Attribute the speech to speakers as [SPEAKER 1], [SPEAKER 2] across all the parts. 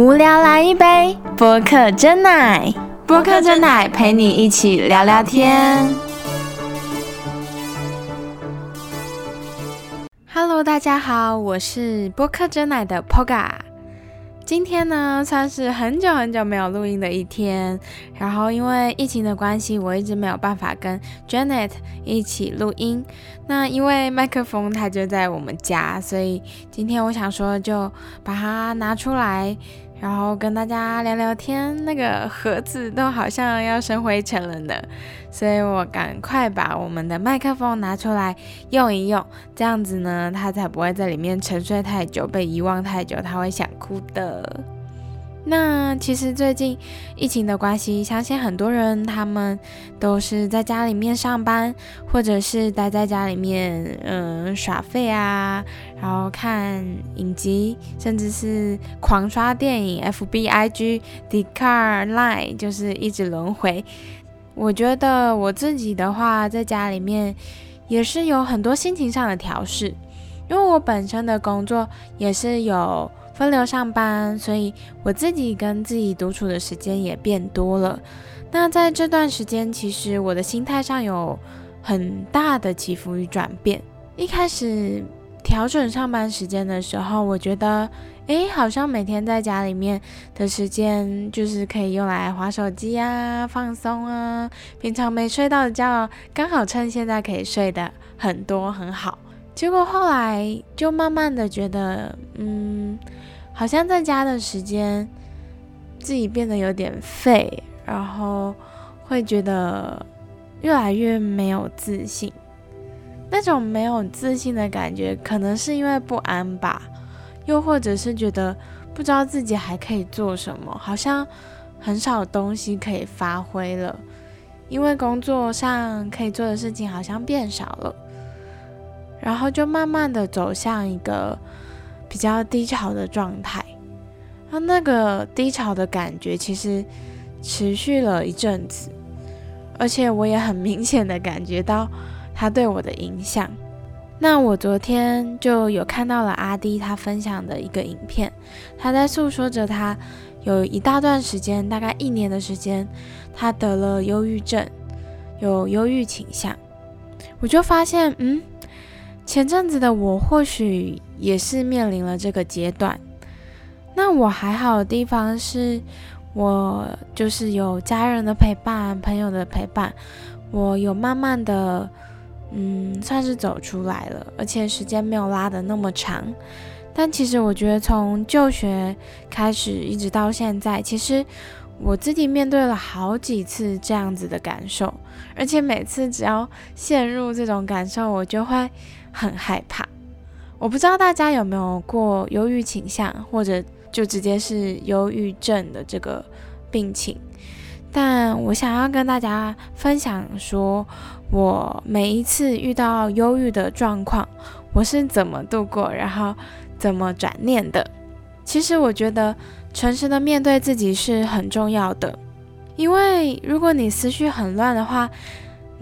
[SPEAKER 1] 无聊来一杯播客真奶，播客真奶陪你一起聊聊天。Hello，大家好，我是播客真奶的 Poga。今天呢，算是很久很久没有录音的一天。然后因为疫情的关系，我一直没有办法跟 Janet 一起录音。那因为麦克风它就在我们家，所以今天我想说就把它拿出来。然后跟大家聊聊天，那个盒子都好像要生灰尘了呢，所以我赶快把我们的麦克风拿出来用一用，这样子呢，它才不会在里面沉睡太久，被遗忘太久，它会想哭的。那其实最近疫情的关系，相信很多人他们都是在家里面上班，或者是待在家里面，嗯，耍废啊，然后看影集，甚至是狂刷电影，F B I G D Car LIE 就是一直轮回。我觉得我自己的话，在家里面也是有很多心情上的调试，因为我本身的工作也是有。分流上班，所以我自己跟自己独处的时间也变多了。那在这段时间，其实我的心态上有很大的起伏与转变。一开始调整上班时间的时候，我觉得，诶，好像每天在家里面的时间就是可以用来划手机啊、放松啊。平常没睡到的觉，刚好趁现在可以睡的很多很好。结果后来就慢慢的觉得，嗯。好像在家的时间，自己变得有点废，然后会觉得越来越没有自信。那种没有自信的感觉，可能是因为不安吧，又或者是觉得不知道自己还可以做什么，好像很少东西可以发挥了，因为工作上可以做的事情好像变少了，然后就慢慢的走向一个。比较低潮的状态，那那个低潮的感觉其实持续了一阵子，而且我也很明显的感觉到他对我的影响。那我昨天就有看到了阿迪他分享的一个影片，他在诉说着他有一大段时间，大概一年的时间，他得了忧郁症，有忧郁倾向。我就发现，嗯。前阵子的我或许也是面临了这个阶段，那我还好的地方是，我就是有家人的陪伴、朋友的陪伴，我有慢慢的，嗯，算是走出来了，而且时间没有拉的那么长。但其实我觉得从就学开始一直到现在，其实我自己面对了好几次这样子的感受，而且每次只要陷入这种感受，我就会。很害怕，我不知道大家有没有过忧郁倾向，或者就直接是忧郁症的这个病情。但我想要跟大家分享，说我每一次遇到忧郁的状况，我是怎么度过，然后怎么转念的。其实我觉得诚实的面对自己是很重要的，因为如果你思绪很乱的话。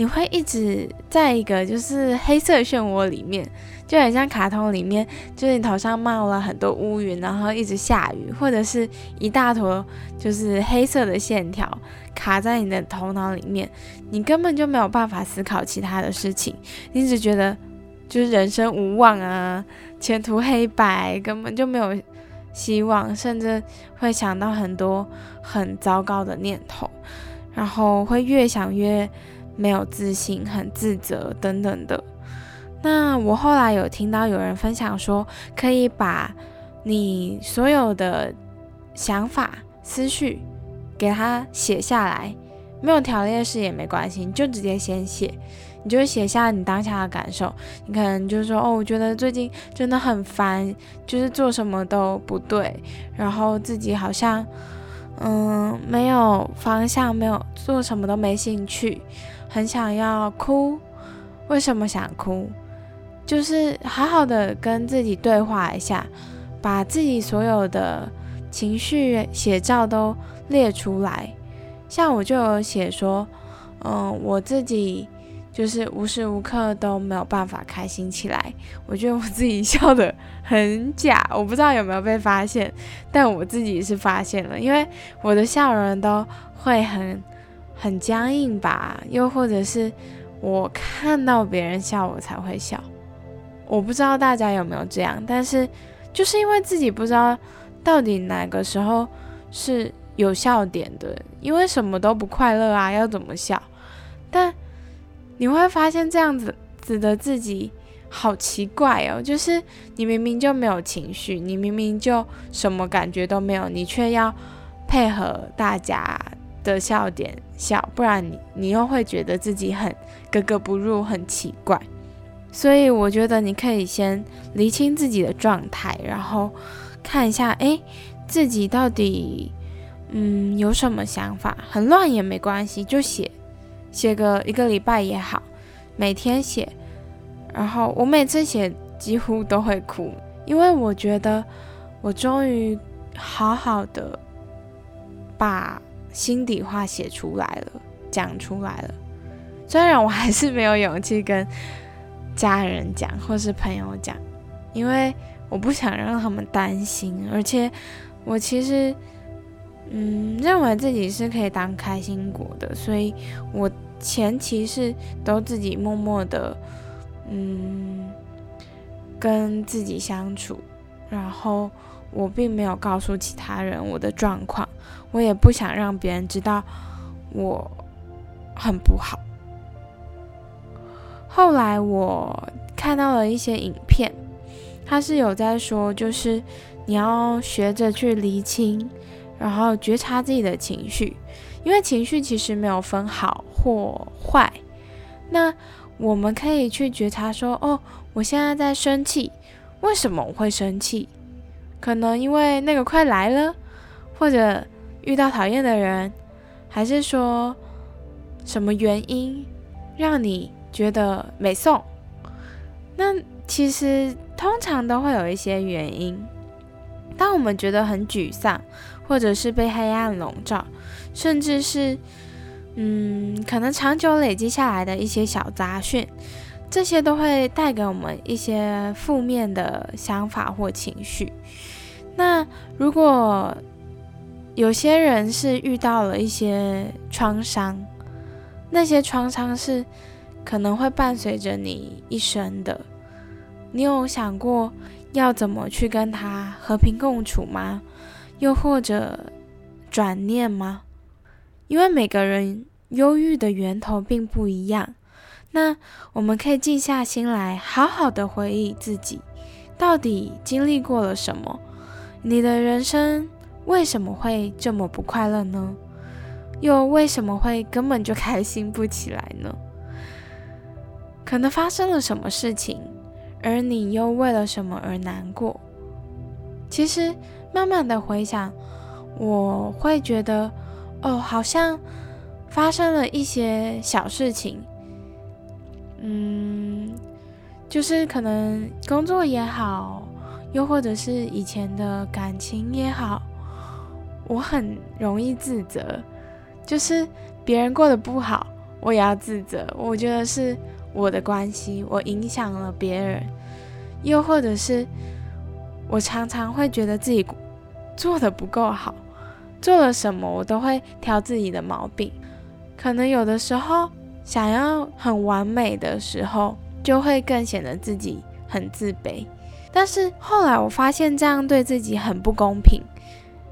[SPEAKER 1] 你会一直在一个就是黑色漩涡里面，就很像卡通里面，就是你头上冒了很多乌云，然后一直下雨，或者是一大坨就是黑色的线条卡在你的头脑里面，你根本就没有办法思考其他的事情，你只觉得就是人生无望啊，前途黑白，根本就没有希望，甚至会想到很多很糟糕的念头，然后会越想越。没有自信，很自责等等的。那我后来有听到有人分享说，可以把你所有的想法、思绪给它写下来，没有条列式也没关系，你就直接先写，你就写下你当下的感受。你可能就说，哦，我觉得最近真的很烦，就是做什么都不对，然后自己好像嗯没有方向，没有做什么都没兴趣。很想要哭，为什么想哭？就是好好的跟自己对话一下，把自己所有的情绪写照都列出来。像我就有写说，嗯，我自己就是无时无刻都没有办法开心起来。我觉得我自己笑得很假，我不知道有没有被发现，但我自己是发现了，因为我的笑容都会很很僵硬吧，又或者是我看到别人笑我才会笑。我不知道大家有没有这样，但是就是因为自己不知道到底哪个时候是有笑点的，因为什么都不快乐啊，要怎么笑？但你会发现这样子子的自己好奇怪哦，就是你明明就没有情绪，你明明就什么感觉都没有，你却要配合大家的笑点笑，不然你你又会觉得自己很格格不入，很奇怪。所以我觉得你可以先理清自己的状态，然后看一下，哎，自己到底嗯有什么想法？很乱也没关系，就写写个一个礼拜也好，每天写。然后我每次写几乎都会哭，因为我觉得我终于好好的把心底话写出来了，讲出来了。虽然我还是没有勇气跟。家人讲，或是朋友讲，因为我不想让他们担心，而且我其实，嗯，认为自己是可以当开心果的，所以我前期是都自己默默的，嗯，跟自己相处，然后我并没有告诉其他人我的状况，我也不想让别人知道我很不好。后来我看到了一些影片，他是有在说，就是你要学着去厘清，然后觉察自己的情绪，因为情绪其实没有分好或坏。那我们可以去觉察说，哦，我现在在生气，为什么我会生气？可能因为那个快来了，或者遇到讨厌的人，还是说什么原因让你？觉得没送，那其实通常都会有一些原因。当我们觉得很沮丧，或者是被黑暗笼罩，甚至是嗯，可能长久累积下来的一些小杂讯，这些都会带给我们一些负面的想法或情绪。那如果有些人是遇到了一些创伤，那些创伤是。可能会伴随着你一生的，你有想过要怎么去跟他和平共处吗？又或者转念吗？因为每个人忧郁的源头并不一样，那我们可以静下心来，好好的回忆自己到底经历过了什么，你的人生为什么会这么不快乐呢？又为什么会根本就开心不起来呢？可能发生了什么事情，而你又为了什么而难过？其实慢慢的回想，我会觉得，哦，好像发生了一些小事情，嗯，就是可能工作也好，又或者是以前的感情也好，我很容易自责，就是别人过得不好，我也要自责。我觉得是。我的关系，我影响了别人，又或者是我常常会觉得自己做的不够好，做了什么我都会挑自己的毛病。可能有的时候想要很完美的时候，就会更显得自己很自卑。但是后来我发现这样对自己很不公平，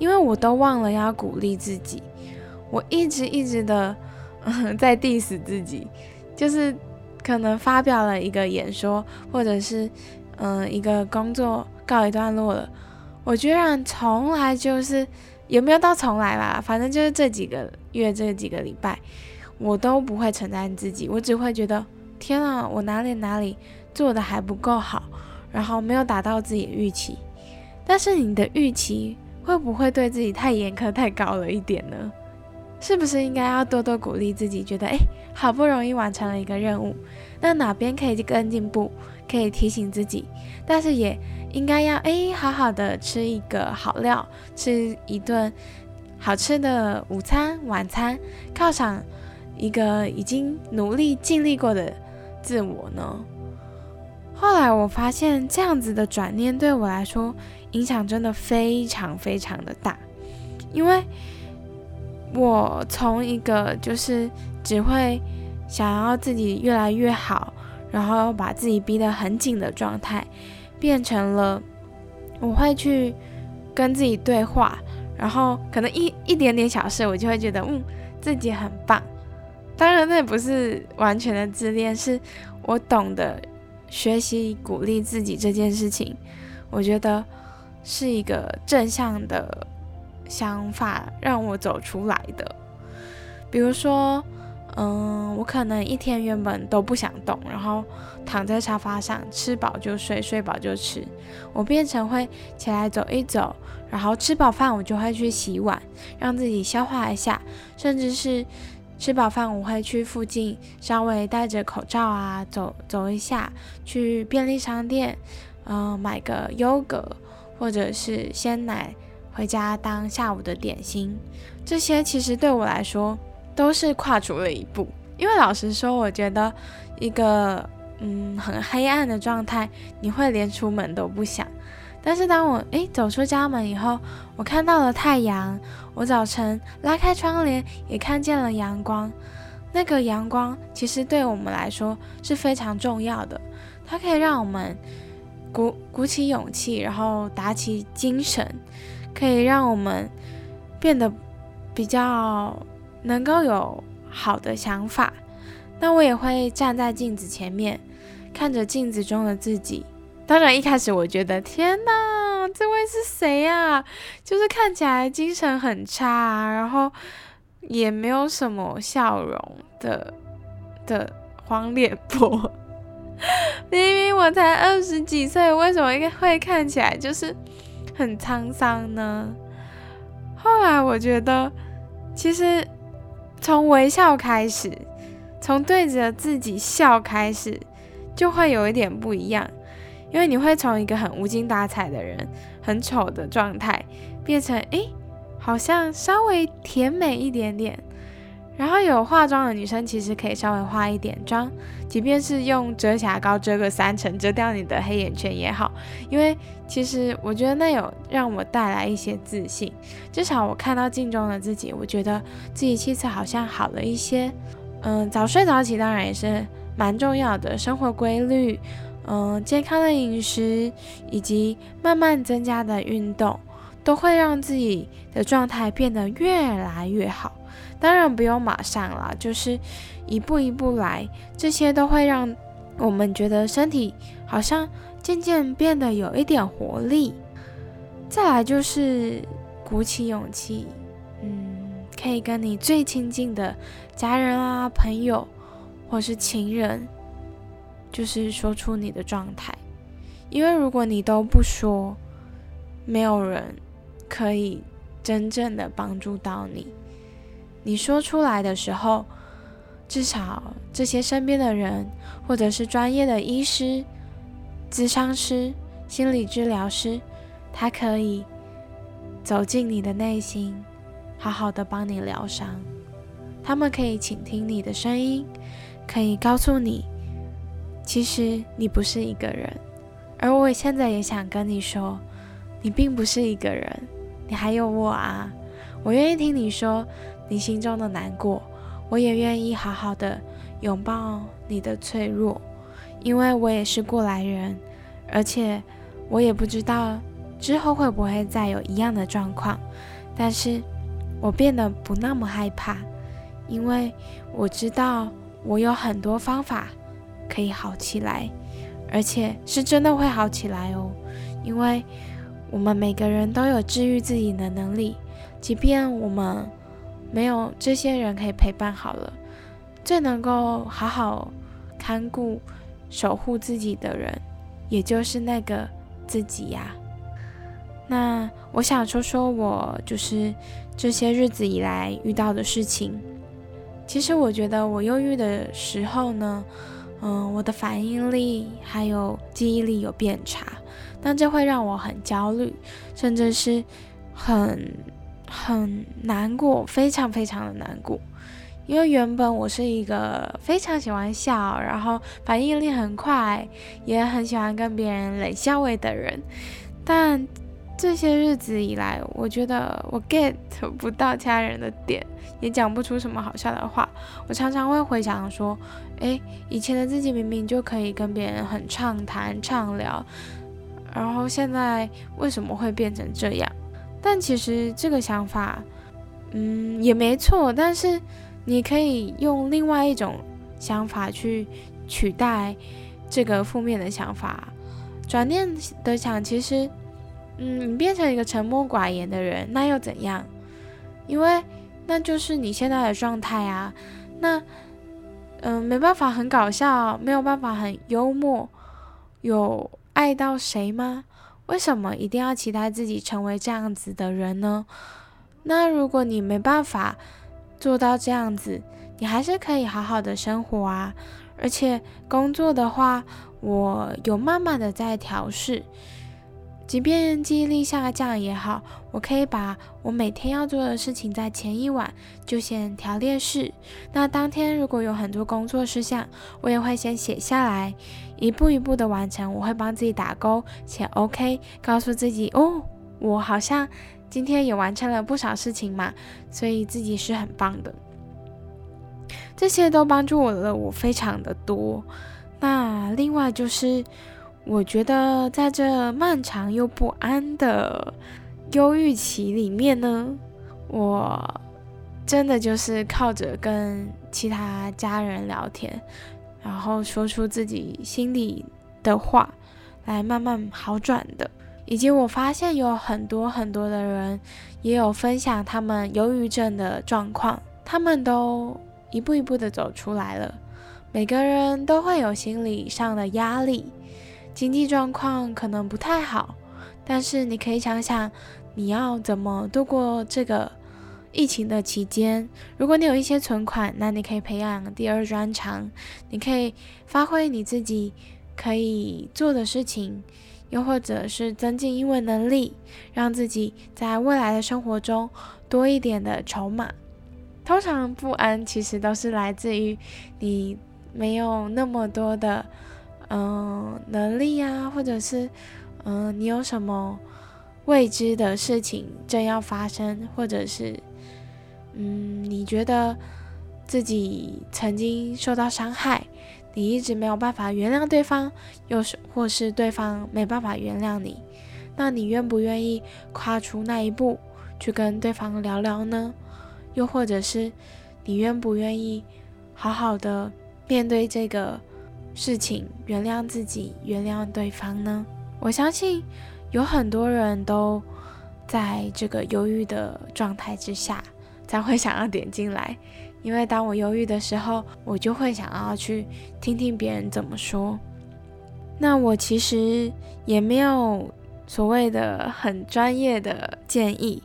[SPEAKER 1] 因为我都忘了要鼓励自己，我一直一直的在 diss 自己，就是。可能发表了一个演说，或者是嗯一个工作告一段落了，我居然从来就是有没有到从来吧，反正就是这几个月这几个礼拜，我都不会称赞自己，我只会觉得天啊，我哪里哪里做的还不够好，然后没有达到自己的预期。但是你的预期会不会对自己太严苛太高了一点呢？是不是应该要多多鼓励自己？觉得诶，好不容易完成了一个任务，那哪边可以更进步？可以提醒自己，但是也应该要诶，好好的吃一个好料，吃一顿好吃的午餐、晚餐，犒赏一个已经努力尽力过的自我呢？后来我发现，这样子的转念对我来说影响真的非常非常的大，因为我从一个就是只会想要自己越来越好，然后把自己逼得很紧的状态，变成了我会去跟自己对话，然后可能一一点点小事，我就会觉得嗯自己很棒。当然，那也不是完全的自恋，是我懂得。学习鼓励自己这件事情，我觉得是一个正向的想法，让我走出来的。比如说，嗯，我可能一天原本都不想动，然后躺在沙发上，吃饱就睡，睡饱就吃。我变成会起来走一走，然后吃饱饭我就会去洗碗，让自己消化一下，甚至是。吃饱饭，我会去附近稍微戴着口罩啊，走走一下，去便利商店，嗯，买个优格或者是鲜奶回家当下午的点心。这些其实对我来说都是跨出了一步，因为老实说，我觉得一个嗯很黑暗的状态，你会连出门都不想。但是当我诶走出家门以后，我看到了太阳。我早晨拉开窗帘，也看见了阳光。那个阳光其实对我们来说是非常重要的，它可以让我们鼓鼓起勇气，然后打起精神，可以让我们变得比较能够有好的想法。那我也会站在镜子前面，看着镜子中的自己。当然，一开始我觉得天哪，这位是谁呀？就是看起来精神很差，然后也没有什么笑容的的黄脸婆。明明我才二十几岁，为什么会看起来就是很沧桑呢？后来我觉得，其实从微笑开始，从对着自己笑开始，就会有一点不一样。因为你会从一个很无精打采的人、很丑的状态，变成诶，好像稍微甜美一点点。然后有化妆的女生其实可以稍微化一点妆，即便是用遮瑕膏遮个三层，遮掉你的黑眼圈也好。因为其实我觉得那有让我带来一些自信，至少我看到镜中的自己，我觉得自己气色好像好了一些。嗯，早睡早起当然也是蛮重要的，生活规律。嗯，健康的饮食以及慢慢增加的运动，都会让自己的状态变得越来越好。当然不用马上啦，就是一步一步来，这些都会让我们觉得身体好像渐渐变得有一点活力。再来就是鼓起勇气，嗯，可以跟你最亲近的家人啊、朋友或是情人。就是说出你的状态，因为如果你都不说，没有人可以真正的帮助到你。你说出来的时候，至少这些身边的人，或者是专业的医师、咨商师、心理治疗师，他可以走进你的内心，好好的帮你疗伤。他们可以倾听你的声音，可以告诉你。其实你不是一个人，而我现在也想跟你说，你并不是一个人，你还有我啊！我愿意听你说你心中的难过，我也愿意好好的拥抱你的脆弱，因为我也是过来人，而且我也不知道之后会不会再有一样的状况，但是我变得不那么害怕，因为我知道我有很多方法。可以好起来，而且是真的会好起来哦。因为我们每个人都有治愈自己的能力，即便我们没有这些人可以陪伴，好了，最能够好好看顾、守护自己的人，也就是那个自己呀。那我想说说我就是这些日子以来遇到的事情。其实我觉得我忧郁的时候呢。嗯，我的反应力还有记忆力有变差，那这会让我很焦虑，甚至是很很难过，非常非常的难过。因为原本我是一个非常喜欢笑，然后反应力很快，也很喜欢跟别人冷笑味的人，但这些日子以来，我觉得我 get 不到家人的点，也讲不出什么好笑的话。我常常会回想说，诶，以前的自己明明就可以跟别人很畅谈畅聊，然后现在为什么会变成这样？但其实这个想法，嗯，也没错，但是。你可以用另外一种想法去取代这个负面的想法，转念的想，其实，嗯，你变成一个沉默寡言的人，那又怎样？因为那就是你现在的状态啊。那，嗯，没办法很搞笑，没有办法很幽默，有爱到谁吗？为什么一定要期待自己成为这样子的人呢？那如果你没办法，做到这样子，你还是可以好好的生活啊。而且工作的话，我有慢慢的在调试，即便记忆力下降也好，我可以把我每天要做的事情在前一晚就先条列式。那当天如果有很多工作事项，我也会先写下来，一步一步的完成。我会帮自己打勾，写 OK，告诉自己哦，我好像。今天也完成了不少事情嘛，所以自己是很棒的。这些都帮助我了，我非常的多。那另外就是，我觉得在这漫长又不安的忧郁期里面呢，我真的就是靠着跟其他家人聊天，然后说出自己心里的话，来慢慢好转的。以及我发现有很多很多的人也有分享他们忧郁症的状况，他们都一步一步的走出来了。每个人都会有心理上的压力，经济状况可能不太好，但是你可以想想你要怎么度过这个疫情的期间。如果你有一些存款，那你可以培养第二专长，你可以发挥你自己可以做的事情。又或者是增进英文能力，让自己在未来的生活中多一点的筹码。通常不安其实都是来自于你没有那么多的嗯能力啊，或者是嗯你有什么未知的事情正要发生，或者是嗯你觉得自己曾经受到伤害。你一直没有办法原谅对方，又是或是对方没办法原谅你，那你愿不愿意跨出那一步去跟对方聊聊呢？又或者是你愿不愿意好好的面对这个事情，原谅自己，原谅对方呢？我相信有很多人都在这个犹豫的状态之下，才会想要点进来。因为当我犹豫的时候，我就会想要去听听别人怎么说。那我其实也没有所谓的很专业的建议，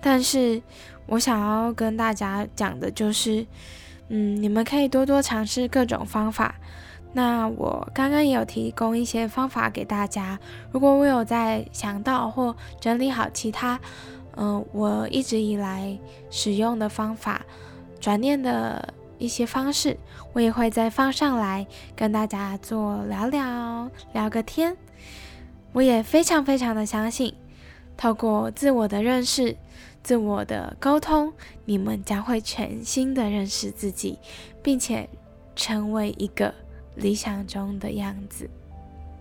[SPEAKER 1] 但是我想要跟大家讲的就是，嗯，你们可以多多尝试各种方法。那我刚刚也有提供一些方法给大家，如果我有在想到或整理好其他，嗯，我一直以来使用的方法。转念的一些方式，我也会再放上来跟大家做聊聊聊个天。我也非常非常的相信，透过自我的认识、自我的沟通，你们将会全新的认识自己，并且成为一个理想中的样子。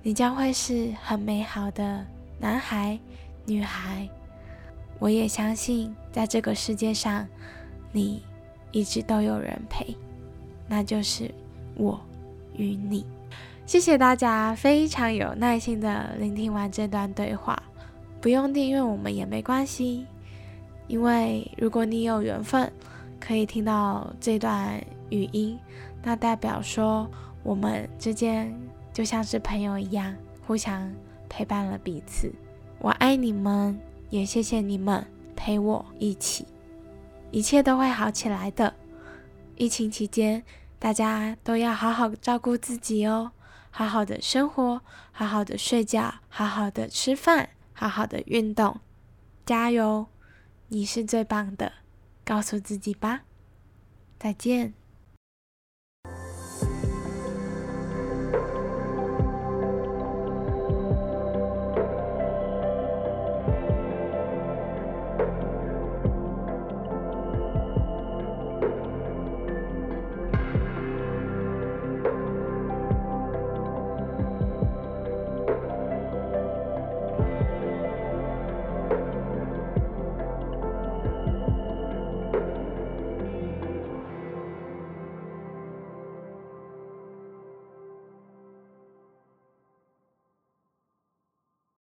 [SPEAKER 1] 你将会是很美好的男孩、女孩。我也相信，在这个世界上，你。一直都有人陪，那就是我与你。谢谢大家非常有耐心的聆听完这段对话。不用订阅我们也没关系，因为如果你有缘分可以听到这段语音，那代表说我们之间就像是朋友一样，互相陪伴了彼此。我爱你们，也谢谢你们陪我一起。一切都会好起来的。疫情期间，大家都要好好照顾自己哦，好好的生活，好好的睡觉，好好的吃饭，好好的运动，加油！你是最棒的，告诉自己吧。再见。